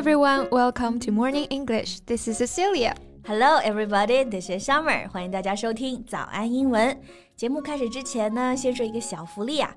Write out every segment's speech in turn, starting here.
everyone, welcome to Morning English. This is Cecilia. Hello, everybody. This is Summer. 欢迎大家收听早安英文。节目开始之前呢，先说一个小福利啊。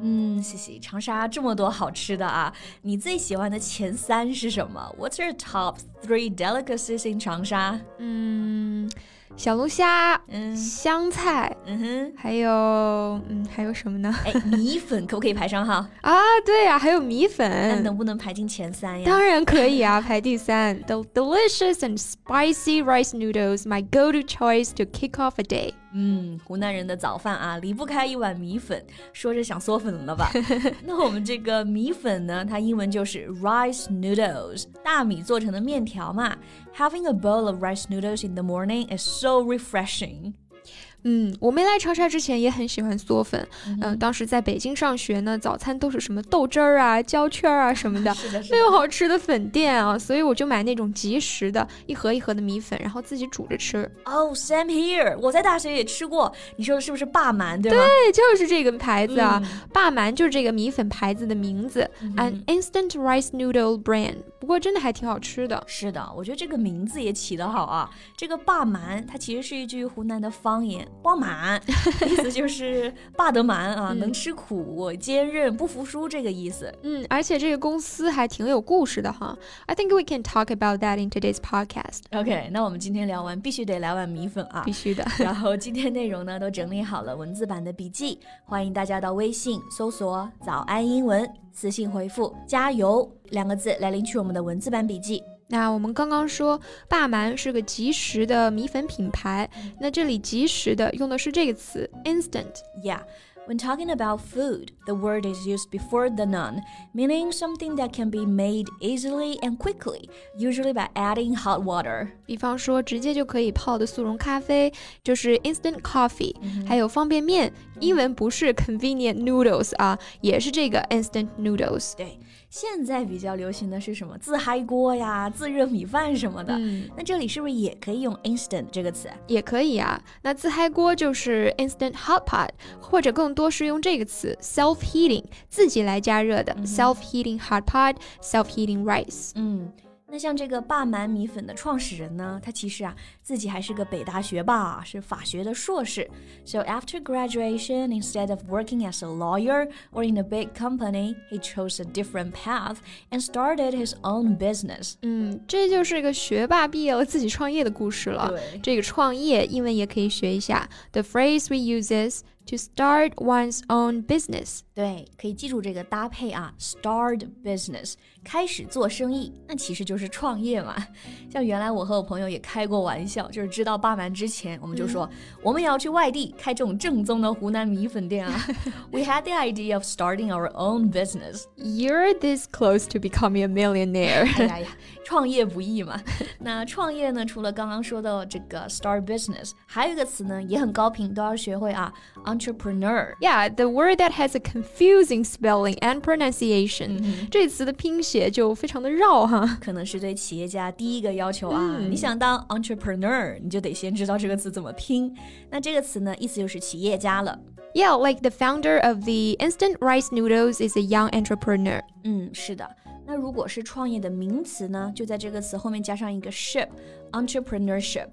嗯，谢谢。长沙这么多好吃的啊，你最喜欢的前三是什么？What's your top three delicacies in 长沙？嗯。小龙虾，嗯，香菜，嗯哼，还有，嗯，还有什么呢？哎，米粉可不可以排上号？啊，对呀，还有米粉，那能不能排进前三呀？当然可以啊，排第三。The delicious and spicy rice noodles, my go-to choice to kick off a day. 嗯，湖南人的早饭啊，离不开一碗米粉。说着想嗦粉了吧？那我们这个米粉呢？它英文就是 rice noodles，大米做成的面条嘛。Having a bowl of rice noodles in the morning is so refreshing. 嗯，我没来长沙之前也很喜欢嗦粉。嗯，当时在北京上学呢，早餐都是什么豆汁儿啊、焦圈儿啊什么的，没有好吃的粉店啊，所以我就买那种即食的，一盒一盒的米粉，然后自己煮着吃。Oh, same here！我在大学也吃过。你说的是不是霸蛮？对吗？对，就是这个牌子啊，霸蛮就是这个米粉牌子的名字，an instant rice noodle brand。不过真的还挺好吃的。是的，我觉得这个名字也起得好啊。这个霸蛮，它其实是一句湖南的方言。包满，意思就是霸得蛮啊，能吃苦、坚韧、不服输这个意思。嗯，而且这个公司还挺有故事的哈。I think we can talk about that in today's podcast. OK，那我们今天聊完必须得来碗米粉啊，必须的。然后今天内容呢都整理好了文字版的笔记，欢迎大家到微信搜索“早安英文”，私信回复“加油”两个字来领取我们的文字版笔记。那我们刚刚说霸蛮是个即食的米粉品牌，那这里即食的用的是这个词 instant。Yeah. When talking about food, the word is used before the noun, meaning something that can be made easily and quickly, usually by adding hot water. 比方说，直接就可以泡的速溶咖啡就是 instant coffee，、嗯、还有方便面，英文不是 convenient noodles 啊，也是这个 instant noodles。对。 现在比较流行的是什么自嗨锅呀、自热米饭什么的。嗯，那这里是不是也可以用 instant 这个词？也可以啊。那自嗨锅就是 instant hot pot，或者更多是用这个词 self heating，自己来加热的、嗯、self heating hot pot，self heating rice。嗯。那像这个霸蛮米粉的创始人呢，他其实啊自己还是个北大学霸，是法学的硕士。So after graduation, instead of working as a lawyer or in a big company, he chose a different path and started his own business. 嗯，这就是一个学霸毕业了自己创业的故事了。对，这个创业英文也可以学一下。The phrase we use is to start one's own business。对，可以记住这个搭配啊，start business，开始做生意，那其实就是创业嘛。像原来我和我朋友也开过玩笑，就是知道霸蛮之前，我们就说、嗯、我们也要去外地开这种正宗的湖南米粉店啊。We had the idea of starting our own business. You're this close to becoming a millionaire. 哎呀呀，创业不易嘛。那创业呢，除了刚刚说的这个 start business，还有一个词呢，也很高频，都要学会啊。 entrepreneur. Yeah, the word that has a confusing spelling and pronunciation. 这词的拼写就非常的绕哈。可能是对企业家第一个要求啊。你想当 entrepreneur，你就得先知道这个词怎么拼。那这个词呢，意思就是企业家了。Yeah, like the founder of the instant rice noodles is a young entrepreneur. 嗯，是的。那如果是创业的名词呢，就在这个词后面加上一个 ship，entrepreneurship。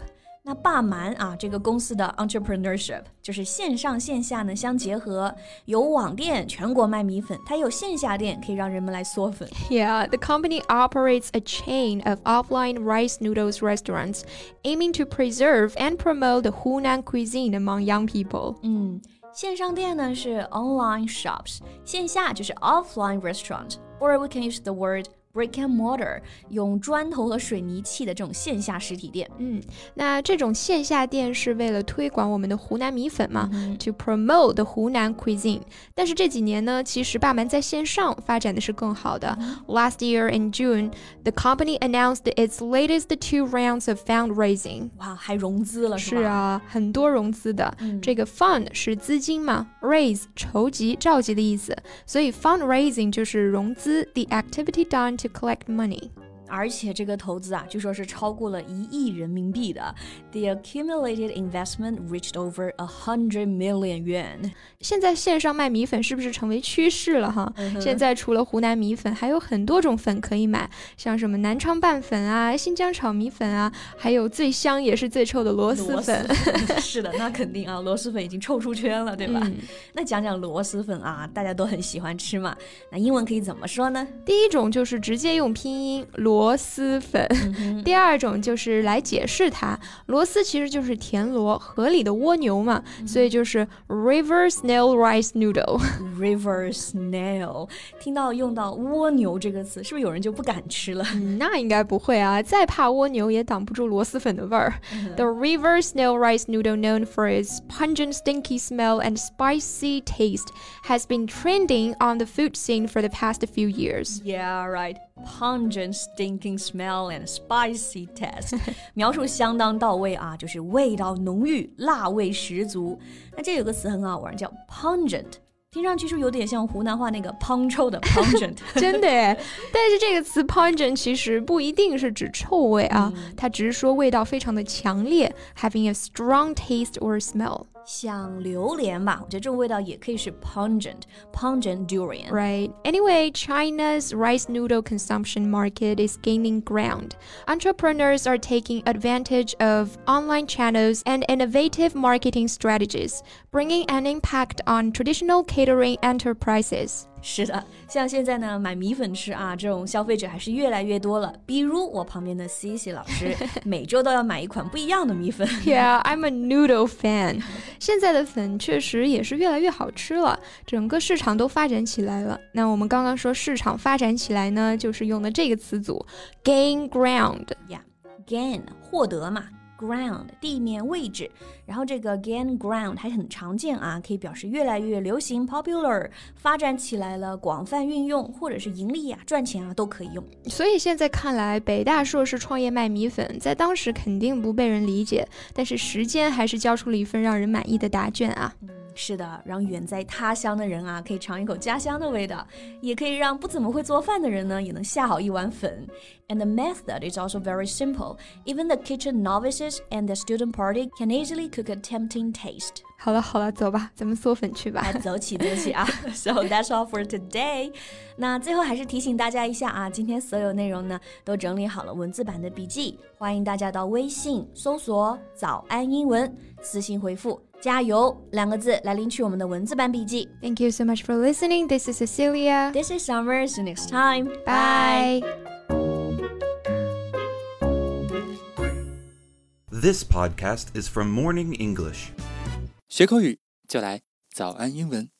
那霸蛮啊，这个公司的 entrepreneurship 就是线上线下呢相结合，有网店全国卖米粉，它有线下店可以让人们来嗦粉。Yeah, the company operates a chain of offline rice noodles restaurants, aiming to preserve and promote the Hunan cuisine among young people. 嗯，线上店呢是 online shops，线下就是 offline restaurant，or we can use the word brick and mortar，用砖头和水泥砌的这种线下实体店。嗯，那这种线下店是为了推广我们的湖南米粉嘛、嗯、，to promote the 湖南 cuisine。但是这几年呢，其实霸蛮在线上发展的是更好的。嗯、Last year in June, the company announced its latest two rounds of fundraising。哇，还融资了是啊，很多融资的。嗯、这个 fund 是资金嘛，raise 筹集、召集的意思，所以 fundraising 就是融资，the activity done to collect money。而且这个投资啊，据说是超过了一亿人民币的。The accumulated investment reached over a hundred million yuan。现在线上卖米粉是不是成为趋势了哈？嗯、现在除了湖南米粉，还有很多种粉可以买，像什么南昌拌粉啊、新疆炒米粉啊，还有最香也是最臭的螺蛳粉。是的，那肯定啊，螺蛳粉已经臭出圈了，对吧？嗯、那讲讲螺蛳粉啊，大家都很喜欢吃嘛。那英文可以怎么说呢？第一种就是直接用拼音螺。螺蛳粉，第二种就是来解释它，螺丝其实就是田螺，河里的蜗牛嘛，所以就是 river snail rice noodle。 river snail，听到用到蜗牛这个词，是不是有人就不敢吃了？嗯，那应该不会啊，再怕蜗牛也挡不住螺蛳粉的味儿。The river snail rice noodle, known for its pungent, stinky smell and spicy taste, has been trending on the food scene for the past few years. Yeah, right. Pungent, stinking smell and spicy taste，描述相当到位啊，就是味道浓郁，辣味十足。那这有个词很好玩，叫 pungent。听上去是不是有点像湖南话那个胖臭的 pungent？真的耶，但是这个词 pungent 其实不一定是指臭味啊，嗯、它只是说味道非常的强烈，having a strong taste or smell。 像榴莲吧，我觉得这种味道也可以是 pungent，pungent durian。 Right. Anyway, China's rice noodle consumption market is gaining ground. Entrepreneurs are taking advantage of online channels and innovative marketing strategies, bringing an impact on traditional catering enterprises. 是的，像现在呢，买米粉吃啊，这种消费者还是越来越多了。比如我旁边的 Cici 老师，每周都要买一款不一样的米粉。Yeah, I'm a noodle fan. 现在的粉确实也是越来越好吃了，整个市场都发展起来了。那我们刚刚说市场发展起来呢，就是用的这个词组 gain ground。Yeah, gain 获得嘛。Ground 地面位置，然后这个 gain ground 还很常见啊，可以表示越来越流行 popular 发展起来了，广泛运用或者是盈利啊、赚钱啊都可以用。所以现在看来，北大硕士创业卖米粉，在当时肯定不被人理解，但是时间还是交出了一份让人满意的答卷啊。是的，让远在他乡的人啊，可以尝一口家乡的味道，也可以让不怎么会做饭的人呢，也能下好一碗粉。And the method is also very simple. Even the kitchen novices and the student party can easily cook a tempting taste. 好了好了，走吧，咱们嗦粉去吧。来，走起走起啊！So that's all for today. 那最后还是提醒大家一下啊，今天所有内容呢都整理好了文字版的笔记，欢迎大家到微信搜索“早安英文”，私信回复。加油两个字来领取我们的文字版笔记。 Thank you so much for listening. This is Cecilia. This is Summer. See you next time. Bye. This podcast is from Morning English. 学口语就来早安英文。